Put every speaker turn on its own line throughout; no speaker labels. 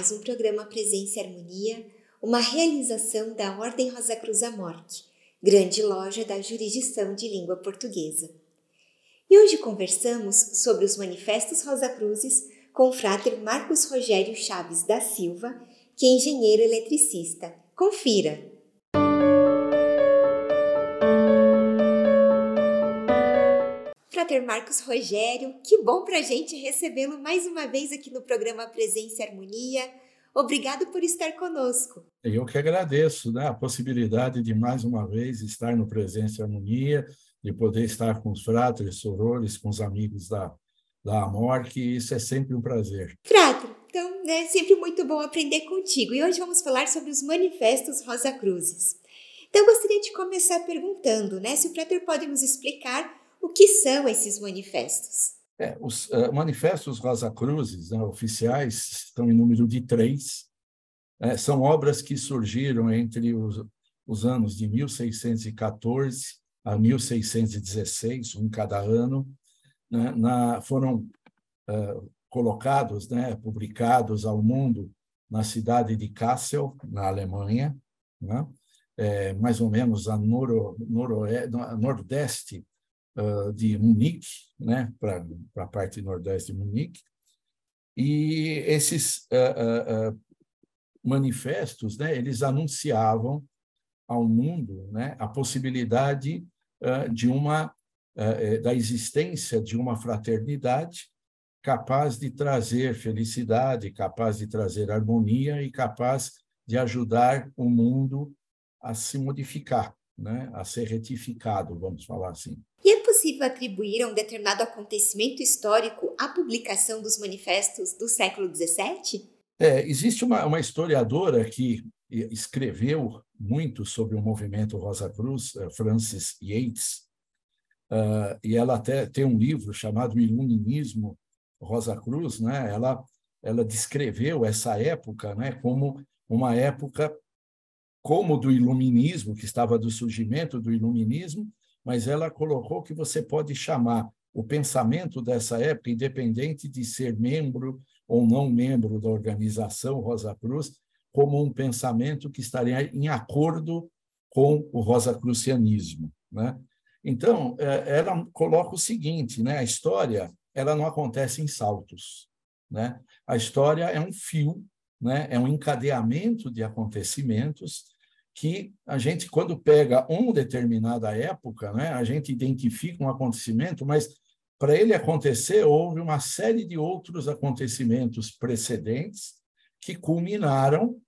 mais um programa Presença e Harmonia, uma realização da Ordem Rosa Cruz Amorque, grande loja da jurisdição de língua portuguesa. E hoje conversamos sobre os manifestos Rosa Cruzes com o frater Marcos Rogério Chaves da Silva, que é engenheiro eletricista. Confira! Frater Marcos Rogério, que bom para a gente recebê-lo mais uma vez aqui no programa Presença e Harmonia. Obrigado por estar conosco.
Eu que agradeço né, a possibilidade de mais uma vez estar no Presença e Harmonia, de poder estar com os fratres, sorores, com os amigos da, da Amor, que isso é sempre um prazer.
Frater, então é sempre muito bom aprender contigo. E hoje vamos falar sobre os manifestos Rosa Cruzes. Então, eu gostaria de começar perguntando né, se o Frater pode nos explicar o que são esses manifestos?
É, os uh, manifestos Rosa Cruzes né, oficiais estão em número de três. É, são obras que surgiram entre os, os anos de 1614 a 1616, um cada ano. Né, na, foram uh, colocados, né, publicados ao mundo na cidade de Kassel, na Alemanha, né, é, mais ou menos a noro, noro, nordeste de Munique, né, para a parte nordeste de Munique, e esses uh, uh, manifestos, né, eles anunciavam ao mundo, né, a possibilidade de uma da existência de uma fraternidade capaz de trazer felicidade, capaz de trazer harmonia e capaz de ajudar o mundo a se modificar, né, a ser retificado, vamos falar assim.
E é possível atribuir a um determinado acontecimento histórico a publicação dos manifestos do século XVII?
É, existe uma, uma historiadora que escreveu muito sobre o movimento Rosa Cruz, eh, Frances Yates, uh, e ela até tem um livro chamado Iluminismo Rosa Cruz, né? Ela ela descreveu essa época, né, como uma época como do iluminismo, que estava do surgimento do iluminismo, mas ela colocou que você pode chamar o pensamento dessa época, independente de ser membro ou não membro da organização Rosa Cruz, como um pensamento que estaria em acordo com o rosacrucianismo. Né? Então, é, ela coloca o seguinte, né? a história ela não acontece em saltos. Né? A história é um fio, né? é um encadeamento de acontecimentos que a gente, quando pega uma determinada época, né, a gente identifica um acontecimento, mas para ele acontecer, houve uma série de outros acontecimentos precedentes que culminaram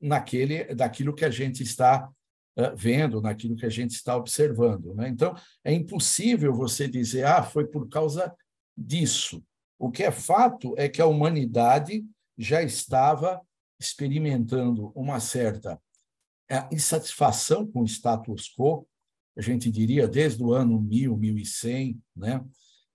naquele, daquilo que a gente está uh, vendo, naquilo que a gente está observando. Né? Então, é impossível você dizer, ah, foi por causa disso. O que é fato é que a humanidade já estava experimentando uma certa a insatisfação com o status quo, a gente diria desde o ano 1000, 1100, né?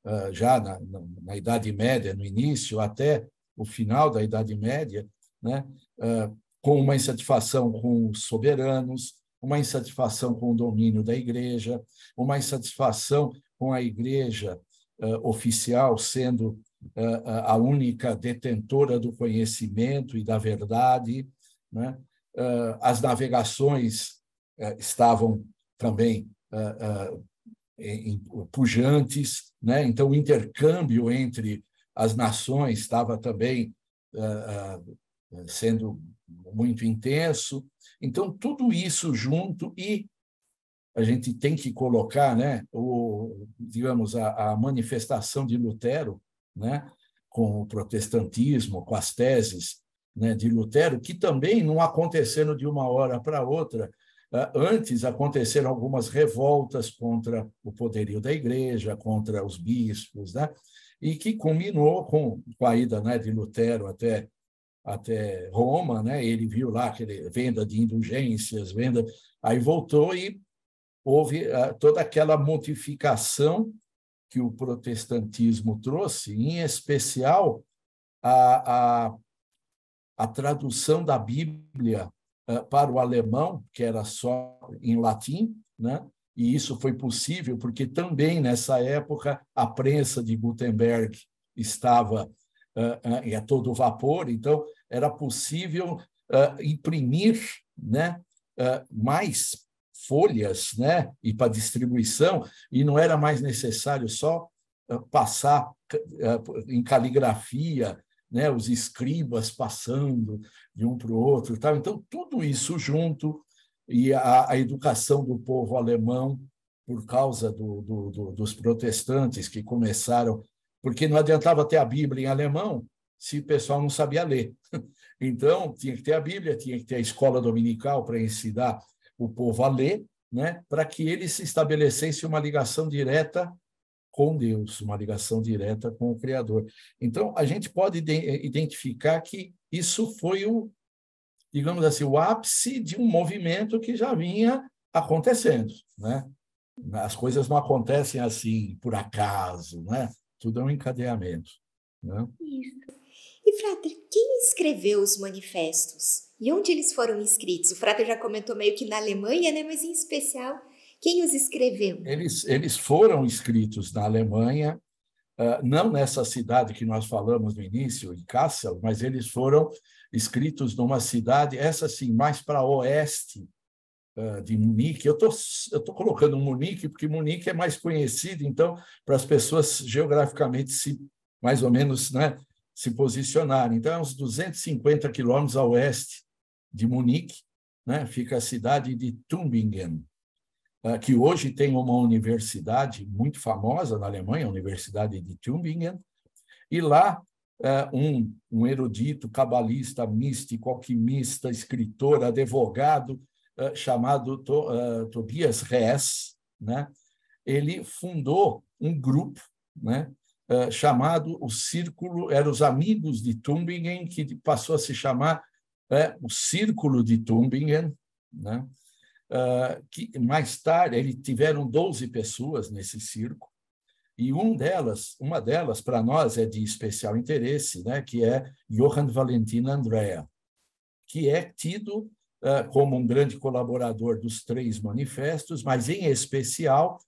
Ah, já na, na, na Idade Média, no início, até o final da Idade Média, né? Ah, com uma insatisfação com os soberanos, uma insatisfação com o domínio da igreja, uma insatisfação com a igreja uh, oficial sendo uh, a única detentora do conhecimento e da verdade, né? As navegações estavam também pujantes, né? então o intercâmbio entre as nações estava também sendo muito intenso. Então, tudo isso junto e a gente tem que colocar, né, o, digamos, a, a manifestação de Lutero, né, com o protestantismo, com as teses né, de Lutero, que também não aconteceram de uma hora para outra. Ah, antes aconteceram algumas revoltas contra o poderio da igreja, contra os bispos, né? e que culminou com, com a ida né, de Lutero até, até Roma. Né? Ele viu lá aquele venda de indulgências, venda, aí voltou e houve uh, toda aquela modificação que o protestantismo trouxe, em especial a, a a tradução da Bíblia uh, para o alemão, que era só em latim, né? e isso foi possível porque também nessa época a prensa de Gutenberg estava uh, a todo vapor, então era possível imprimir né, mais folhas né, e para distribuição, e não era mais necessário só passar em caligrafia, né, os escribas passando de um para o outro. Tal. Então, tudo isso junto, e a, a educação do povo alemão, por causa do, do, do, dos protestantes que começaram, porque não adiantava ter a Bíblia em alemão se o pessoal não sabia ler. Então, tinha que ter a Bíblia, tinha que ter a escola dominical para ensinar o povo a ler, né, para que eles se estabelecessem uma ligação direta com Deus, uma ligação direta com o Criador. Então, a gente pode identificar que isso foi o, digamos assim, o ápice de um movimento que já vinha acontecendo, né? As coisas não acontecem assim por acaso, né? Tudo é um encadeamento. Né?
E, Frater, quem escreveu os manifestos? E onde eles foram escritos? O Frater já comentou meio que na Alemanha, né? Mas em especial, quem os escreveu?
Eles, eles foram escritos na Alemanha, uh, não nessa cidade que nós falamos no início, em Kassel, mas eles foram escritos numa cidade, essa sim, mais para oeste uh, de Munique. Eu tô, estou colocando Munique porque Munique é mais conhecido, então, para as pessoas geograficamente se mais ou menos né, se posicionarem. Então, é uns 250 quilômetros a oeste de Munique, né, fica a cidade de Tübingen, que hoje tem uma universidade muito famosa na Alemanha, a Universidade de Tübingen, e lá é, um, um erudito, cabalista, místico, alquimista, escritor, advogado, é, chamado é, Tobias Rees, né? ele fundou um grupo né? chamado o Círculo, eram os Amigos de Tübingen, que passou a se chamar o Círculo de Tübingen, né? Que mais tarde ele tiveram 12 pessoas nesse círculo, e um delas, uma delas para nós é de especial interesse, né, que é Johann Valentin Andrea, que é tido uh, como um grande colaborador dos três manifestos, mas em especial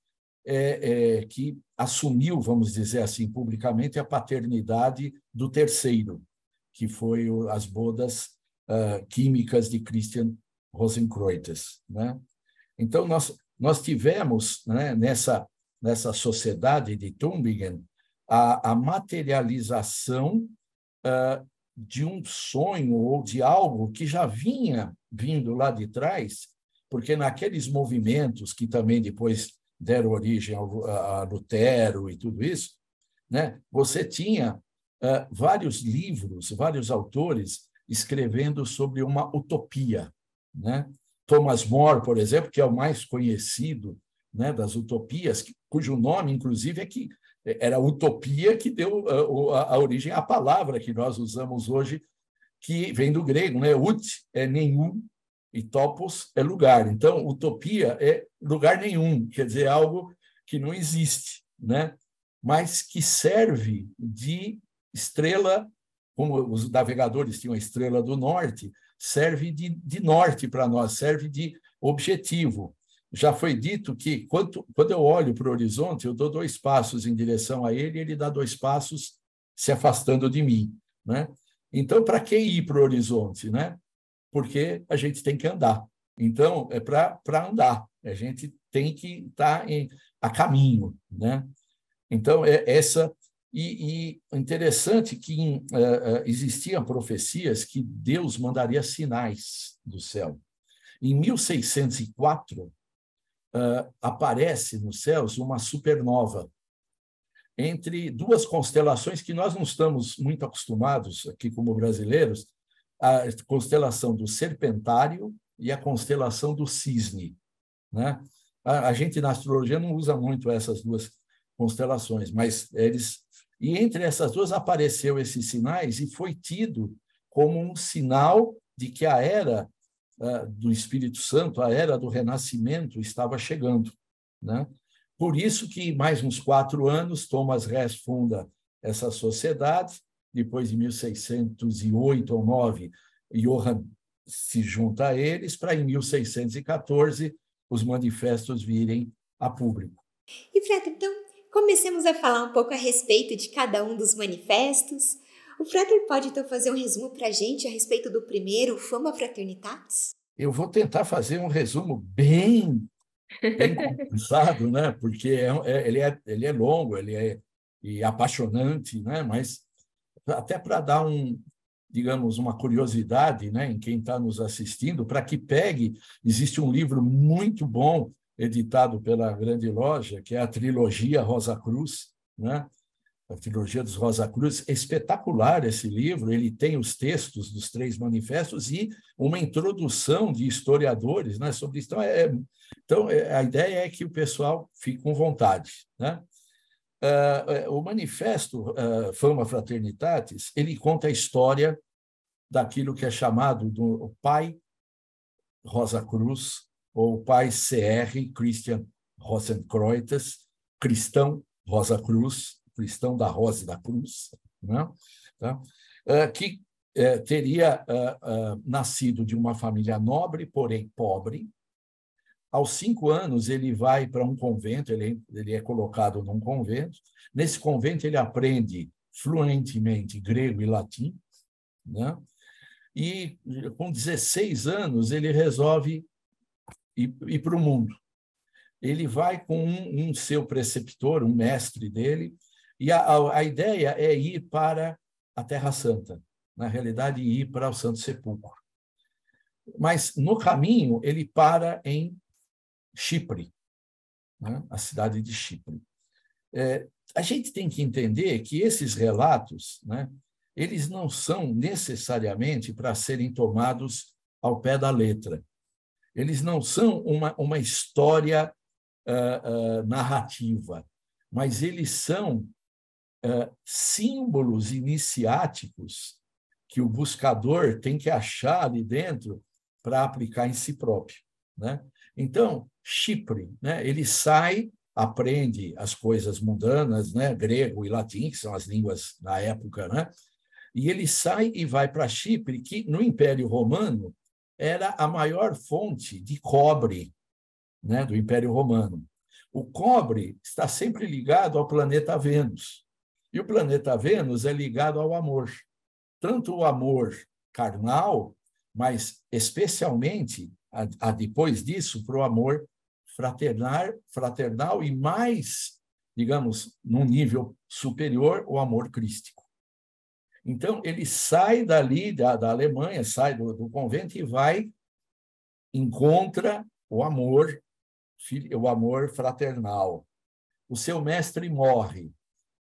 é, é, que assumiu, vamos dizer assim, publicamente a paternidade do terceiro, que foi o, as bodas uh, químicas de Christian Rosenkreutz, né? Então nós nós tivemos né, nessa nessa sociedade de Tübingen a, a materialização uh, de um sonho ou de algo que já vinha vindo lá de trás, porque naqueles movimentos que também depois deram origem ao, a, Lutero e tudo isso, né, você tinha uh, vários livros, vários autores escrevendo sobre uma utopia. Né? Thomas More, por exemplo, que é o mais conhecido né, das utopias, cujo nome, inclusive, é que era a utopia que deu a, a, a, origem à palavra que nós usamos hoje, que vem do grego, né? Ut é nenhum e topos é lugar. Então, utopia é lugar nenhum, quer dizer, algo que não existe, né? mas que serve de estrela, como os navegadores tinham a estrela do norte, serve de, de norte para nós, serve de objetivo já foi dito que quando, quando eu olho para o horizonte, eu dou dois passos em direção a ele e ele dá dois passos se afastando de mim. Né? Então, para que ir para o horizonte? Né? Porque a gente tem que andar. Então, é para andar. A gente tem que estar tá a caminho. Né? Então, é essa. E, e interessante que uh, existiam profecias que Deus mandaria sinais do céu. Em 1604, uh, aparece nos céus uma supernova entre duas constelações que nós não estamos muito acostumados aqui como brasileiros, a constelação do Serpentário e a constelação do Cisne. Né? A, a gente na astrologia não usa muito essas duas constelações, mas eles e entre essas duas apareceu esses sinais e foi tido como um sinal de que a era do Espírito Santo, a era do renascimento estava chegando. Né? Por isso que, mais uns quatro anos, Thomas Hess funda essa sociedade, depois de 1608 ou 9, Johann se junta a eles, para em 1614 os manifestos virem a público.
E, Fred, então, comecemos a falar um pouco a respeito de cada um dos manifestos. O Frater pode então fazer um resumo para a gente a respeito do primeiro, Fama Fraternitatis?
Eu vou tentar fazer um resumo bem, bem compensado, né? porque é, é, ele, é, ele é longo, ele é e apaixonante, né? mas até para dar um, digamos, uma curiosidade né, em quem está nos assistindo, para que pegue, existe um livro muito bom, editado pela grande loja, que é a trilogia Rosa Cruz, né? a trilogia dos Rosa Cruz, espetacular esse livro, ele tem os textos dos três manifestos e uma introdução de historiadores né, sobre isso. Então, é, então, é, a ideia é que o pessoal fique com vontade. Né? Uh, o manifesto uh, Fama Fraternitatis, ele conta a história daquilo que é chamado do pai Rosa Cruz, ou pai CR, Christian Rosenkreuz, cristão Rosa Cruz, cristão da Rosa e da Cruz, né? tá? uh, que uh, teria uh, nascido de uma família nobre, porém pobre. Aos cinco anos, ele vai para um convento, ele, ele é colocado num convento. Nesse convento, ele aprende fluentemente grego e latim, né? e com 16 anos ele resolve ir, ir para o mundo. Ele vai com um, um, seu preceptor, um mestre dele, e a, a, a ideia é ir para a Terra Santa, na realidade, ir para o Santo Sepulcro. Mas, no caminho, ele para em Chipre, né? a cidade de Chipre. É, a gente tem que entender que esses relatos, né, eles não são necessariamente para serem tomados ao pé da letra. Eles não são uma, uma história uh, uh, narrativa, mas eles são uh, símbolos iniciáticos que o buscador tem que achar ali dentro para aplicar em si próprio. Né? Então, Chipre, né, ele sai, aprende as coisas mundanas, né, grego e latim, que são as línguas da época, né, e ele sai e vai para Chipre, que no Império Romano era a maior fonte de cobre né, do Império Romano. O cobre está sempre ligado ao planeta Vênus. E o planeta Vênus é ligado ao amor. Tanto o amor carnal, mas especialmente, a, a depois disso, para o amor fraternal, fraternal e mais, digamos, num nível superior, o amor crístico. Então, ele sai dali, da, da Alemanha, sai do, do convento e vai, encontra o amor, o amor fraternal. O seu mestre morre.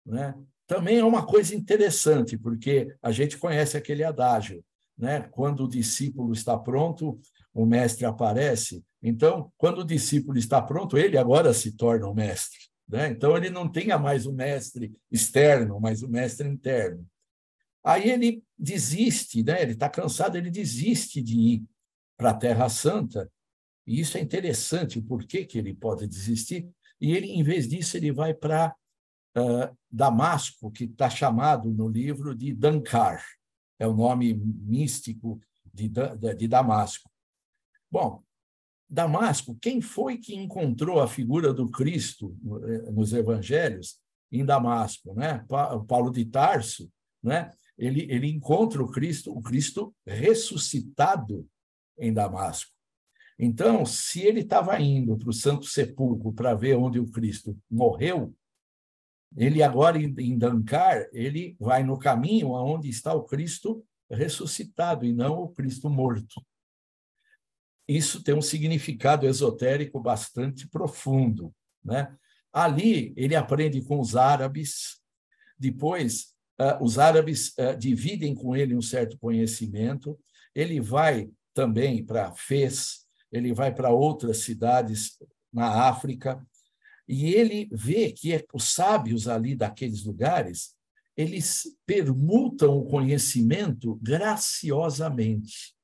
Né? Também é uma coisa interessante, porque a gente conhece aquele adágio, né? Quando o discípulo está pronto, o mestre aparece. Então, quando o discípulo está pronto, ele agora se torna o mestre. Né? Então, ele não tenha mais o mestre externo, mas o mestre interno. Aí ele desiste, né? ele está cansado, ele desiste de ir para a Terra Santa. E isso é interessante, por que, que ele pode desistir? E ele, em vez disso, ele vai para uh, Damasco, que está chamado no livro de Dankar, é o nome místico de, de Damasco. Bom, Damasco, quem foi que encontrou a figura do Cristo eh, nos evangelhos em Damasco? Né? Paulo de Tarso, né? Ele, ele encontra o Cristo, o Cristo ressuscitado em Damasco. Então, se ele estava indo para o Santo Sepulcro para ver onde o Cristo morreu, ele agora em Dancar, ele vai no caminho aonde está o Cristo ressuscitado e não o Cristo morto. Isso tem um significado esotérico bastante profundo, né? Ali ele aprende com os árabes, depois os árabes uh, dividem com ele um certo conhecimento, ele vai também para Fez, ele vai para outras cidades na África, e ele vê que é, os sábios ali daqueles lugares, eles permutam o conhecimento graciosamente.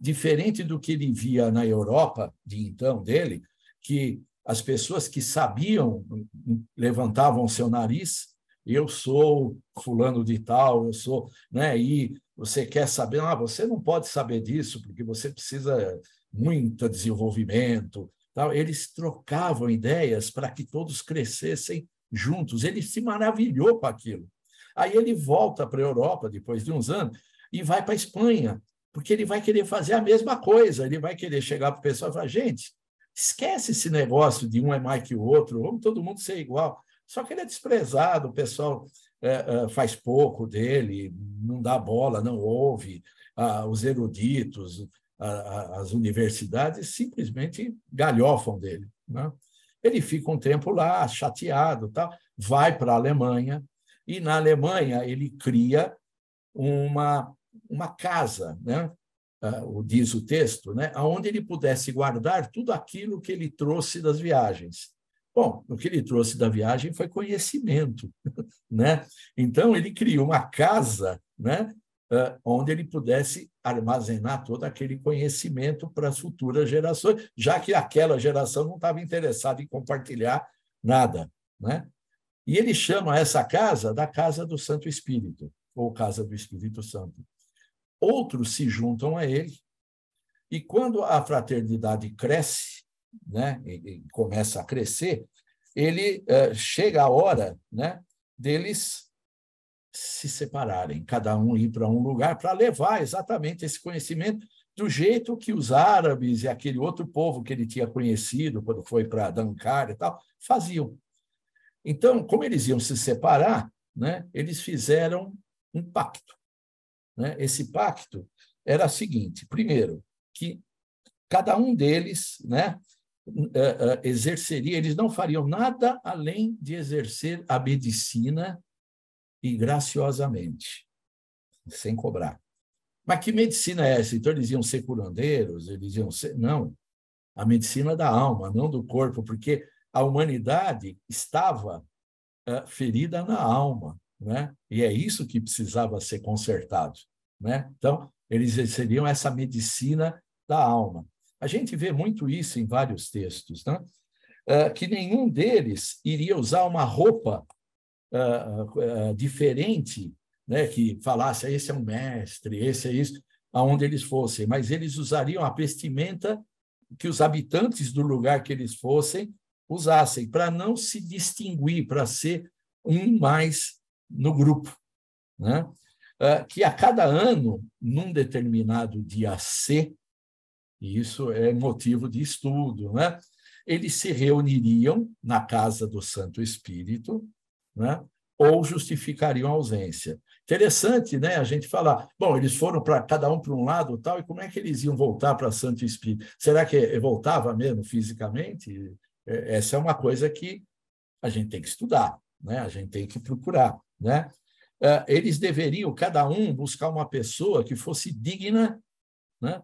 Diferente do que ele via na Europa, de então dele, que as pessoas que sabiam levantavam seu nariz, eu sou fulano de tal, eu sou, né? E você quer saber, ah, você não pode saber disso porque você precisa muito desenvolvimento, tal. Eles trocavam ideias para que todos crescessem juntos. Ele se maravilhou com aquilo. Aí ele volta para a Europa, depois de uns anos, e vai para a Espanha, porque ele vai querer fazer a mesma coisa. Ele vai querer chegar para o pessoal e falar: gente, esquece esse negócio de um é mais que o outro, vamos todo mundo ser igual. Só que ele é desprezado, o pessoal é, é, faz pouco dele, não dá bola, não ouve. Ah, os eruditos, ah, as universidades simplesmente galhofam dele. Né? Ele fica um tempo lá, chateado, tal, vai para a Alemanha, e na Alemanha ele cria uma, uma casa, né? Uh, diz o texto, né? onde ele pudesse guardar tudo aquilo que ele trouxe das viagens. Bom, o que ele trouxe da viagem foi conhecimento, né? Então ele criou uma casa, né? Uh, onde ele pudesse armazenar todo aquele conhecimento para as futuras gerações, já que aquela geração não estava interessada em compartilhar nada, né? E ele chama essa casa da casa do Santo Espírito, ou casa do Espírito Santo. Outros se juntam a ele, e quando a fraternidade cresce, né, e, começa a crescer, ele uh, chega a hora né, deles se separarem, cada um ir para um lugar para levar exatamente esse conhecimento do jeito que os árabes e aquele outro povo que ele tinha conhecido quando foi para Dankar e tal, faziam. Então, como eles iam se separar, né, eles fizeram um pacto. Né? Esse pacto era o seguinte: primeiro, que cada um deles né, exerceria, eles não fariam nada além de exercer a medicina e graciosamente, sem cobrar. Mas que medicina é essa? Então eles iam ser curandeiros, eles iam ser. Não. A medicina da alma, não do corpo, porque a humanidade estava uh, ferida na alma, né? E é isso que precisava ser consertado, né? Então, eles seriam essa medicina da alma. A gente vê muito isso em vários textos, né? Uh, que nenhum deles iria usar uma roupa uh, uh, diferente, né? Que falasse, esse é um mestre, esse é isso, aonde eles fossem, mas eles usariam a vestimenta que os habitantes do lugar que eles fossem usassem, para não se distinguir, para ser um mais no grupo. Né? Que a cada ano, num determinado dia C, e isso é motivo de estudo, né? eles se reuniriam na casa do Santo Espírito, né? ou justificariam a ausência. Interessante, né? A gente falar, bom, eles foram para cada um para um lado, tal, e como é que eles iam voltar para Santo Espírito? Será que voltava mesmo fisicamente? É, essa é uma coisa que a gente tem que estudar, né? A gente tem que procurar, né? É, eles deveriam cada um buscar uma pessoa que fosse digna, né?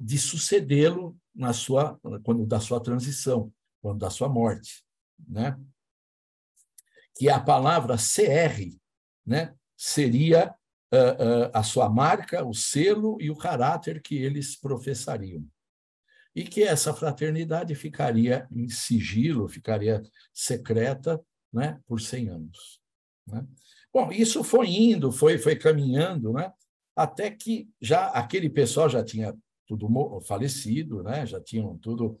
De sucedê-lo na sua quando da sua transição, quando da sua morte, né? Que a palavra CR, né? Seria a sua marca, o selo e o caráter que eles professariam e que essa fraternidade ficaria em sigilo, ficaria secreta né, por 100 anos. Né? Bom, isso foi indo, foi, foi caminhando, né, até que já aquele pessoal já tinha tudo falecido, né, já tinham tudo.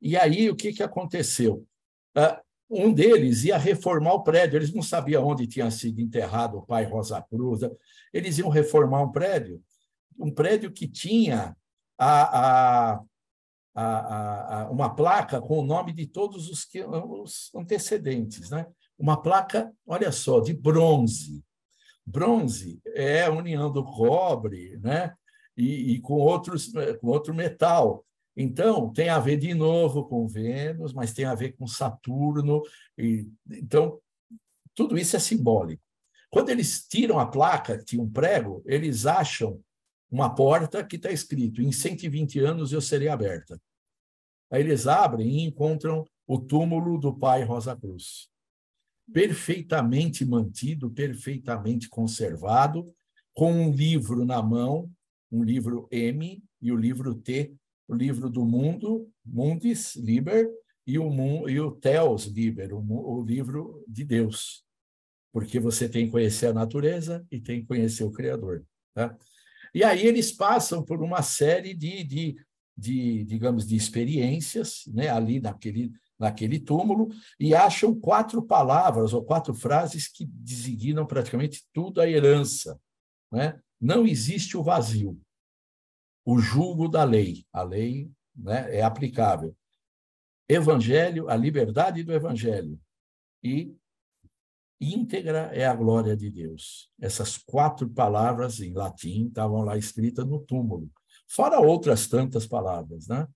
E aí o que, que aconteceu? Uh, um deles ia reformar o prédio, eles não sabiam onde tinha sido enterrado o pai Rosa Cruz, eles iam reformar um prédio, um prédio que tinha a, a a, a, uma placa com o nome de todos os, que, os antecedentes. Né? Uma placa, olha só, de bronze. Bronze é a união do cobre né? E, e com, outros, com outro metal. Então, tem a ver de novo com Vênus, mas tem a ver com Saturno. E, então, tudo isso é simbólico. Quando eles tiram a placa, tinha um prego, eles acham uma porta que está escrito: em 120 anos eu serei aberta. Aí eles abrem e encontram o túmulo do pai Rosa Cruz. Perfeitamente mantido, perfeitamente conservado, com um livro na mão, um livro M e o livro T, o livro do mundo, Mundis Liber, e o, e o Theos Liber, o, o livro de Deus. Porque você tem que conhecer a natureza e tem que conhecer o Criador. Tá? E aí eles passam por uma série de, de de, digamos, de experiências, né, ali naquele, naquele túmulo e acham quatro palavras ou quatro frases que designam praticamente tudo a herança. Né? Não existe o vazio. O julgo da lei. A lei né, é aplicável. Evangelho, a liberdade do evangelho. E íntegra é a glória de Deus. Essas quatro palavras em latim estavam lá escritas no túmulo, fora outras tantas palavras, né?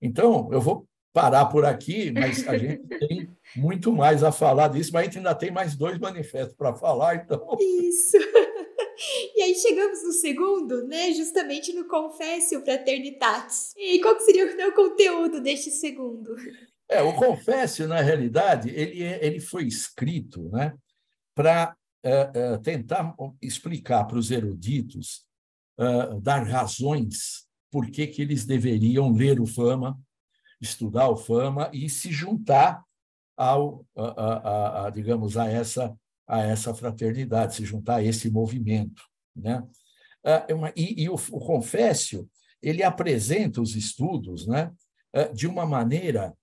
Então, eu vou parar por aqui, mas a gente tem muito mais a falar disso, mas a gente ainda tem mais dois manifestos para falar, então.
Isso. E aí chegamos no segundo, né? Justamente no Confessio Fraternitatis. E qual seria o conteúdo deste segundo?
É, o Confessio, na realidade, ele, é, ele foi escrito né, para é, é, tentar explicar para os eruditos, dar razões por que, que eles deveriam ler o Fama, estudar o Fama e se juntar ao, a, a, a, digamos, a essa, a essa fraternidade, se juntar a esse movimento. Né? É e, e o, o ele apresenta os estudos né, de uma maneira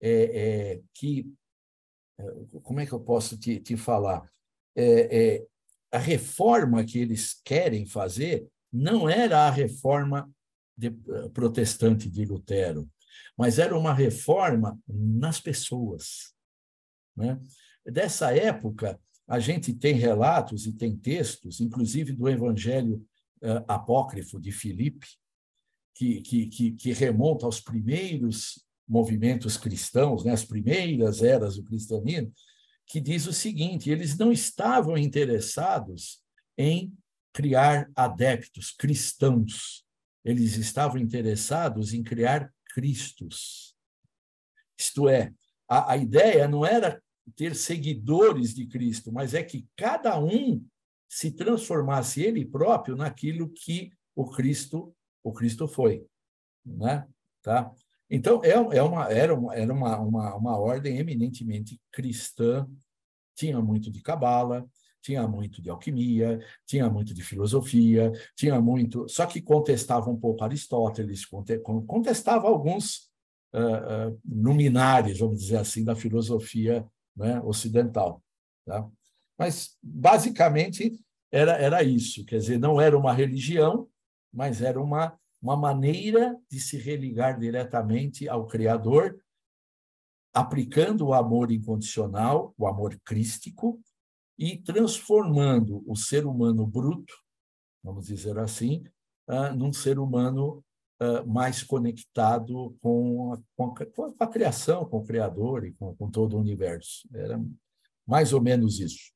é, é, que, é, como é que eu posso te, te falar? É, é, a reforma que eles querem fazer não era a reforma de, protestante de Lutero, mas era uma reforma nas pessoas. Né? Dessa época, a gente tem relatos e tem textos, inclusive do Evangelho uh, apócrifo de Filipe, que, que, que, que remonta aos primeiros movimentos cristãos, né, as primeiras eras do cristianismo, que diz o seguinte: eles não estavam interessados em criar adeptos cristãos, eles estavam interessados em criar Cristos. Isto é, a, a ideia não era ter seguidores de Cristo, mas é que cada um se transformasse ele próprio naquilo que o Cristo o Cristo foi, né? Tá? Então, é, é uma, era, uma, era uma, uma, uma ordem eminentemente cristã, tinha muito de cabala, tinha muito de alquimia, tinha muito de filosofia, tinha muito. Só que contestava um pouco Aristóteles, contestava alguns uh, uh, luminares, vamos dizer assim, da filosofia né, ocidental. Tá? Mas, basicamente, era, era isso. Quer dizer, não era uma religião, mas era uma uma maneira de se religar diretamente ao Criador, aplicando o amor incondicional, o amor crístico, e transformando o ser humano bruto, vamos dizer assim, uh, num ser humano mais conectado com a, com, a, com a, criação, com o Criador e com, com todo o universo. Era mais ou menos isso.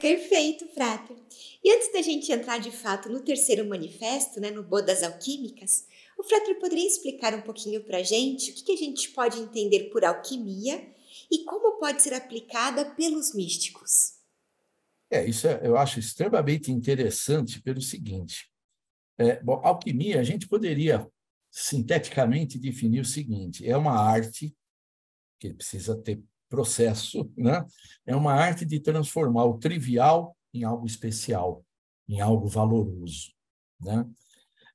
Perfeito, Frater. E antes da gente entrar de fato no terceiro manifesto, né, no Bodas Alquímicas, o Frater poderia explicar um pouquinho para a gente o que, que a gente pode entender por alquimia e como pode ser aplicada pelos místicos?
É, isso é, eu acho extremamente interessante pelo seguinte. É, bom, alquimia, a gente poderia sinteticamente definir o seguinte: é uma arte que precisa ter processo, né? é uma arte de transformar o trivial em algo especial, em algo valoroso. Né?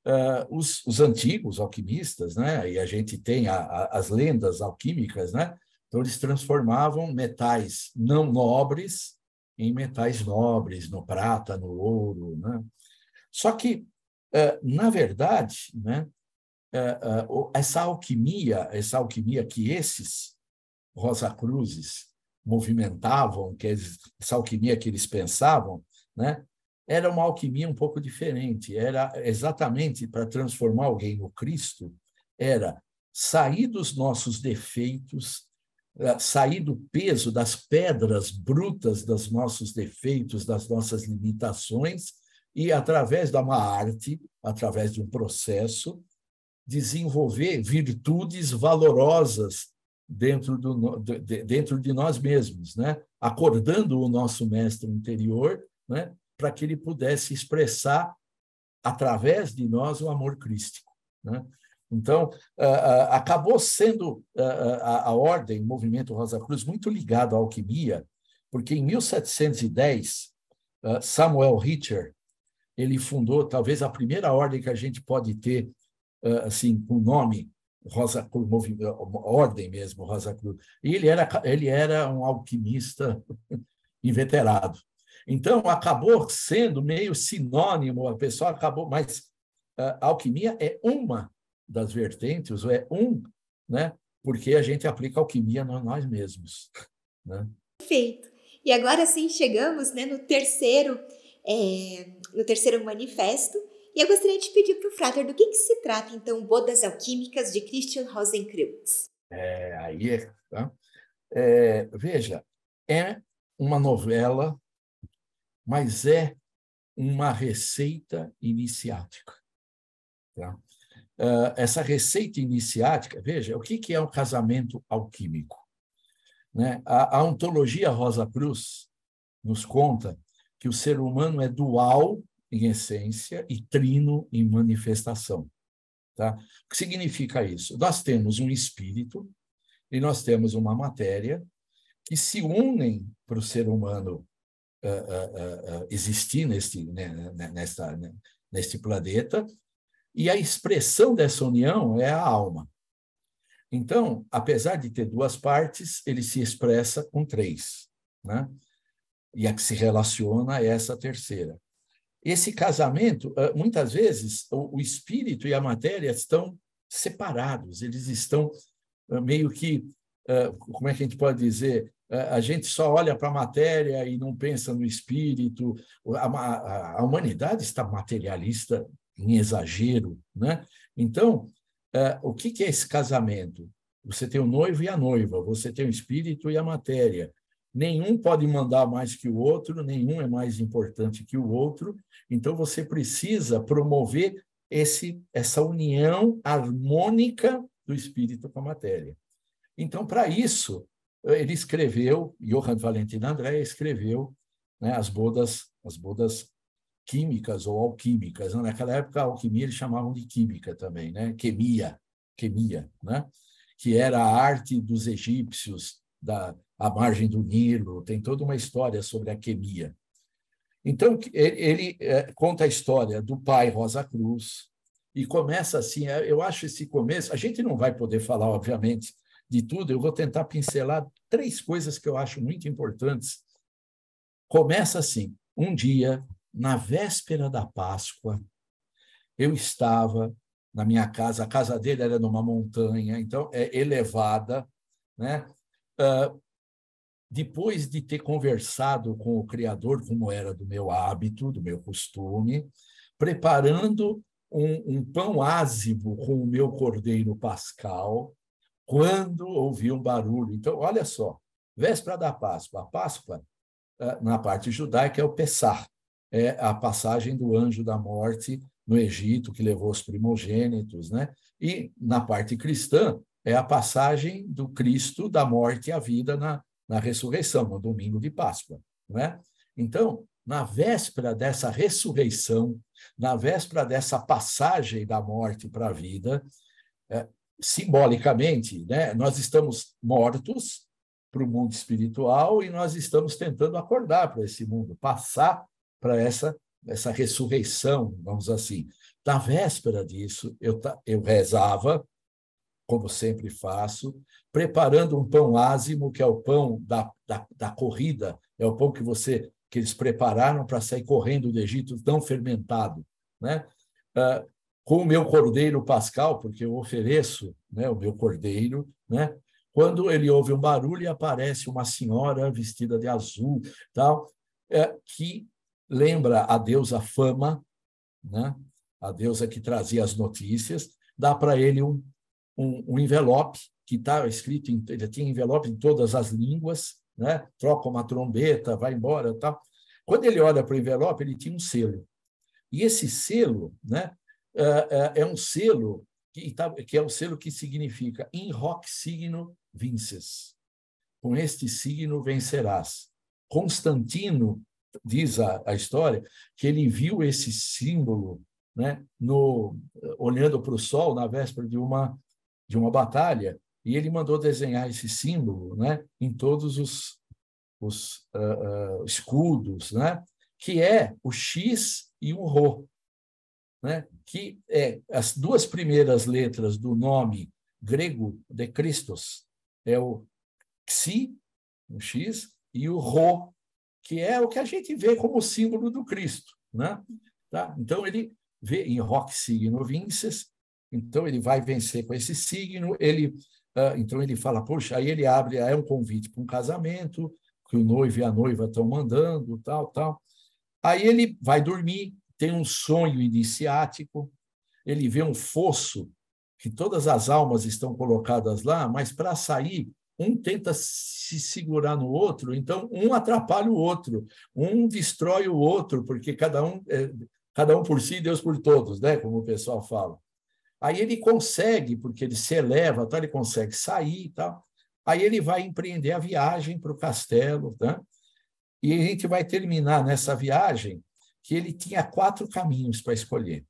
Uh, os, os, antigos alquimistas, né? e a gente tem a, a, as lendas alquímicas, né? então eles transformavam metais não nobres em metais nobres, no prata, no ouro. Né? Só que, na verdade, né? Uh, essa alquimia, essa alquimia que esses Rosa Cruzes movimentavam, que essa alquimia que eles pensavam, né? era uma alquimia um pouco diferente. Era exatamente para transformar alguém no Cristo, era sair dos nossos defeitos, sair do peso das pedras brutas dos nossos defeitos, das nossas limitações, e, através de uma arte, através de um processo, desenvolver virtudes valorosas dentro, do, dentro de nós mesmos, né? acordando o nosso mestre interior né? para que ele pudesse expressar através de nós o amor crístico. Né? Então, acabou sendo a ordem, o movimento Rosa Cruz, muito ligado à alquimia, porque em 1710, Samuel Richter, ele fundou talvez a primeira ordem que a gente pode ter assim com nome Rosa Cruz, ordem mesmo, Rosa Cruz. E ele era, ele era um alquimista inveterado. Então, acabou sendo meio sinônimo, a pessoa acabou, mas a alquimia é uma das vertentes, é um, né? porque a gente aplica alquimia nós mesmos. Né?
Perfeito. E agora sim chegamos né, no terceiro é, no terceiro manifesto, e eu gostaria de pedir para o Frater do que, que, se trata, então, Bodas Alquímicas de Christian Rosenkreuz.
É, aí é, tá? é, veja, é uma novela, mas é uma receita iniciática. Tá? Uh, essa receita iniciática, veja, o que, que é um casamento alquímico? Né? A, a ontologia Rosa Cruz nos conta que o ser humano é dual em essência e trino em manifestação. Tá? O que significa isso? Nós temos um espírito e nós temos uma matéria que se unem para o ser humano uh, uh, uh, existir neste, né, né, nesta, né, neste planeta, e a expressão dessa união é a alma. Então, apesar de ter duas partes, ele se expressa com três. Né? E a que se relaciona é essa terceira. Esse casamento, muitas vezes, o espírito e a matéria estão separados, eles estão meio que, como é que a gente pode dizer, a gente só olha para a matéria e não pensa no espírito. A, a, humanidade está materialista em exagero, né? Então, o que é esse casamento? Você tem o noivo e a noiva, você tem o espírito e a matéria nenhum pode mandar mais que o outro, nenhum é mais importante que o outro. Então você precisa promover esse essa união harmônica do espírito com a matéria. Então, para isso, ele escreveu, Johann Valentin André escreveu né, as bodas as bodas químicas ou alquímicas. Naquela época, a alquimia eles chamavam de química também, né? Quemia, quemia, né? que era a arte dos egípcios da, à margem do Nilo, tem toda uma história sobre a quemia. Então, ele, é, conta a história do pai Rosa Cruz, e começa assim, é, eu acho esse começo, a gente não vai poder falar, obviamente, de tudo, eu vou tentar pincelar três coisas que eu acho muito importantes. Começa assim, um dia, na véspera da Páscoa, eu estava na minha casa, a casa dele era numa montanha, então é elevada, né? Uh, depois de ter conversado com o Criador, como era do meu hábito, do meu costume, preparando um, um pão ázimo com o meu cordeiro pascal, quando ouvi um barulho. Então, olha só, véspera da Páscoa. A Páscoa, eh, na parte judaica, é o Pessar, é a passagem do anjo da morte no Egito, que levou os primogênitos, né? E na parte cristã, é a passagem do Cristo da morte à vida na, na ressurreição, no domingo de Páscoa. Não é? Então, na véspera dessa ressurreição, na véspera dessa passagem da morte para a vida, é, simbolicamente, né, nós estamos mortos para o mundo espiritual e nós estamos tentando acordar para esse mundo, passar para essa, essa ressurreição, vamos assim. Na véspera disso, eu, eu rezava como sempre faço, preparando um pão ázimo, que é o pão da, da, da corrida, é o pão que você que eles prepararam para sair correndo do Egito, tão fermentado, né? Ah, com o meu cordeiro pascal, porque eu ofereço, né, o meu cordeiro, né? Quando ele ouve um barulho e aparece uma senhora vestida de azul, tal, é, que lembra a deusa Fama, né? A deusa que trazia as notícias, dá para ele um, um, um envelope que está escrito, em, ele tinha envelope em todas as línguas, né? troca uma trombeta, vai embora tal. Quando ele olha para o envelope, ele tinha um selo. E esse selo né, é, é, é um selo que, tá, que é o um selo que significa in hoc signo vinces. Com este signo vencerás. Constantino diz a, a história que ele viu esse símbolo né, no, olhando para o sol na véspera de uma de uma batalha, e ele mandou desenhar esse símbolo né, em todos os, os uh, uh, escudos, né, que é o X e o Rho, né, que é as duas primeiras letras do nome grego de Christos. É o xi, o x, e o rho, que é o que a gente vê como símbolo do Cristo. Né? Tá? Então, ele vê em rock signo vinces, então ele vai vencer com esse signo, ele, uh, então ele fala, poxa, aí ele abre, é um convite para um casamento, que o noivo e a noiva estão mandando, tal, tal. Aí ele vai dormir, tem um sonho iniciático, ele vê um fosso que todas as almas estão colocadas lá, mas para sair um tenta se segurar no outro, então um atrapalha o outro, um destrói o outro, porque cada um, é, cada um por si, Deus por todos, né? como o pessoal fala. Aí ele consegue, porque ele se eleva, então ele consegue sair e tal. Aí ele vai empreender a viagem para o castelo, né? e a gente vai terminar nessa viagem que ele tinha quatro caminhos para escolher.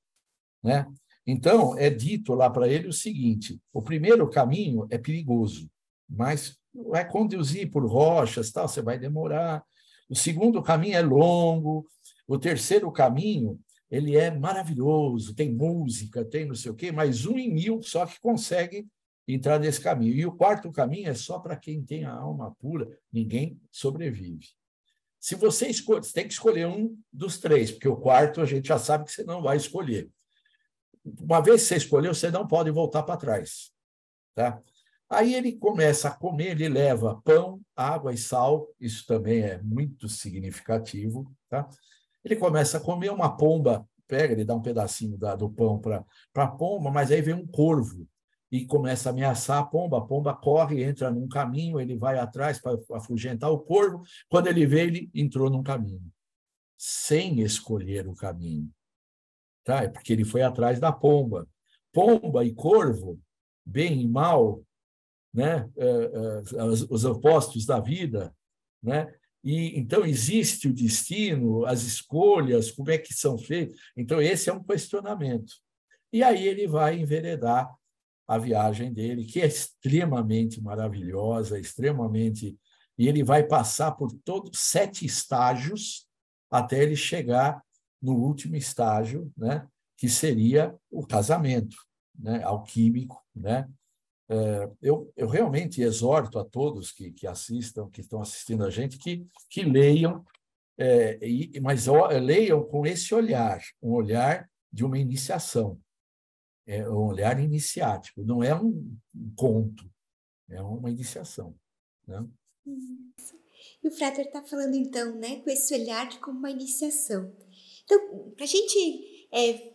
Né? Então, é dito lá para ele o seguinte: o primeiro caminho é perigoso, mas vai conduzir por rochas, tal, você vai demorar. O segundo caminho é longo. O terceiro caminho, ele é maravilhoso, tem música, tem não sei o quê, mas um em mil só que consegue entrar nesse caminho. E o quarto caminho é só para quem tem a alma pura, ninguém sobrevive. Se você escolhe, você tem que escolher um dos três, porque o quarto a gente já sabe que você não vai escolher. Uma vez que você escolheu, você não pode voltar para trás. Tá? Aí ele começa a comer, ele leva pão, água e sal, isso também é muito significativo. Tá? Ele começa a comer uma pomba, pega, ele dá um pedacinho da, do pão para a pomba, mas aí vem um corvo e começa a ameaçar a pomba. A pomba corre, entra num caminho, ele vai atrás para afugentar o corvo. Quando ele vê, ele entrou num caminho, sem escolher o caminho. Tá? É porque ele foi atrás da pomba. Pomba e corvo, bem e mal, né? É, é, os opostos da vida, né? E então existe o destino, as escolhas, como é que são feitas. Então esse é um questionamento. E aí ele vai enveredar a viagem dele, que é extremamente maravilhosa, extremamente e ele vai passar por todos sete estágios até ele chegar no último estágio, né, que seria o casamento, né, alquímico, né, é, eu, eu realmente exorto a todos que, que assistam, que estão assistindo a gente, que, que leiam, é, e, mas ó, leiam com esse olhar, um olhar de uma iniciação, é um olhar iniciático, não é um conto, é uma iniciação. Né?
E o Frater está falando, então, né, com esse olhar de como uma iniciação. Então, para a gente é,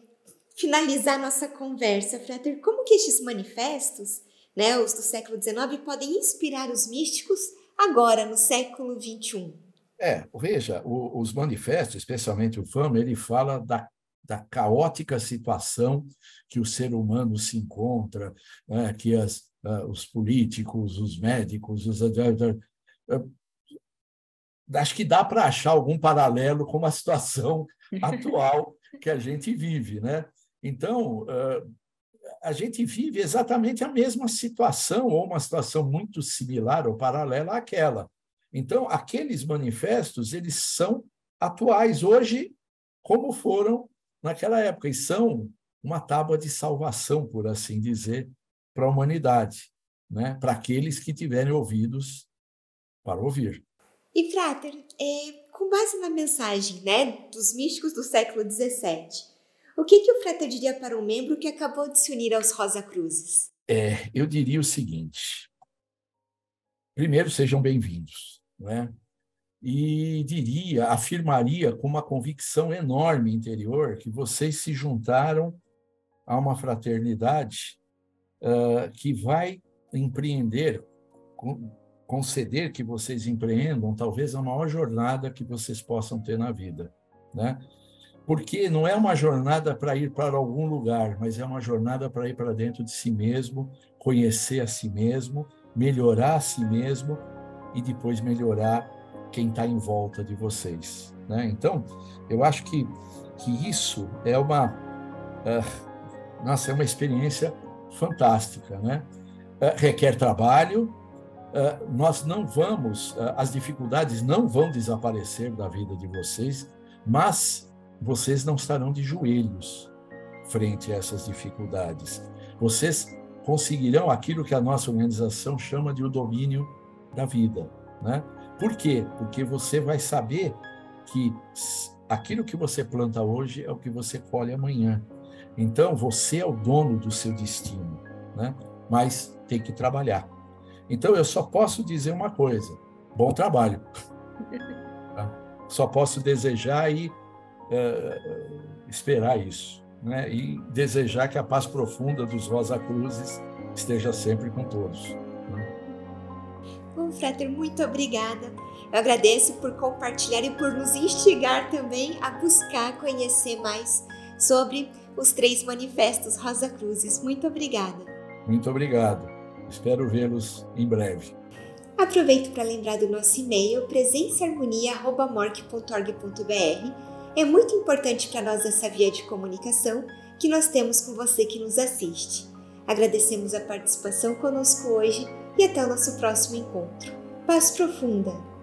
finalizar nossa conversa, Frater, como que estes manifestos né, os do século XIX, podem inspirar os místicos agora, no século XXI?
É, veja, o, os manifestos, especialmente o Fama, ele fala da, da caótica situação que o ser humano se encontra, né, que as, uh, os políticos, os médicos, os. Uh, acho que dá para achar algum paralelo com a situação atual que a gente vive, né? Então, uh, a gente vive exatamente a mesma situação, ou uma situação muito similar ou paralela àquela. Então, aqueles manifestos, eles são atuais hoje, como foram naquela época, e são uma tábua de salvação, por assim dizer, para a humanidade, né? para aqueles que tiverem ouvidos para ouvir.
E, Frater, é, com base na mensagem né, dos místicos do século XVII, o que, que o Freta diria para um membro que acabou de se unir aos Rosa Cruzes?
É, eu diria o seguinte: primeiro, sejam bem-vindos, né? E diria, afirmaria com uma convicção enorme interior que vocês se juntaram a uma fraternidade uh, que vai empreender, conceder que vocês empreendam talvez a maior jornada que vocês possam ter na vida, né? Porque não é uma jornada para ir para algum lugar, mas é uma jornada para ir para dentro de si mesmo, conhecer a si mesmo, melhorar a si mesmo e depois melhorar quem está em volta de vocês. Né? Então, eu acho que, que isso é uma, uh, nossa, é uma experiência fantástica. Né? Uh, requer trabalho, uh, nós não vamos, as dificuldades não vão desaparecer da vida de vocês, mas vocês não estarão de joelhos frente a essas dificuldades. Vocês conseguirão aquilo que a nossa organização chama de o domínio da vida. Né? Por quê? Porque você vai saber que aquilo que você planta hoje é o que você colhe amanhã. Então, você é o dono do seu destino, né? mas tem que trabalhar. Então, eu só posso dizer uma coisa: bom trabalho. Tá? só posso desejar e esperar isso. Né? E desejar que a paz profunda dos Rosa Cruzes esteja sempre com todos. Né?
Bom, Frater, muito obrigada. Eu agradeço por compartilhar e por nos instigar também a buscar conhecer mais sobre os três manifestos Rosa Cruzes. Muito obrigada.
Muito obrigado. Espero vê-los em breve.
Aproveito para lembrar do nosso e-mail presençaharmonia.morc.org.br. É muito importante para nós essa via de comunicação que nós temos com você que nos assiste. Agradecemos a participação conosco hoje e até o nosso próximo encontro. Paz profunda!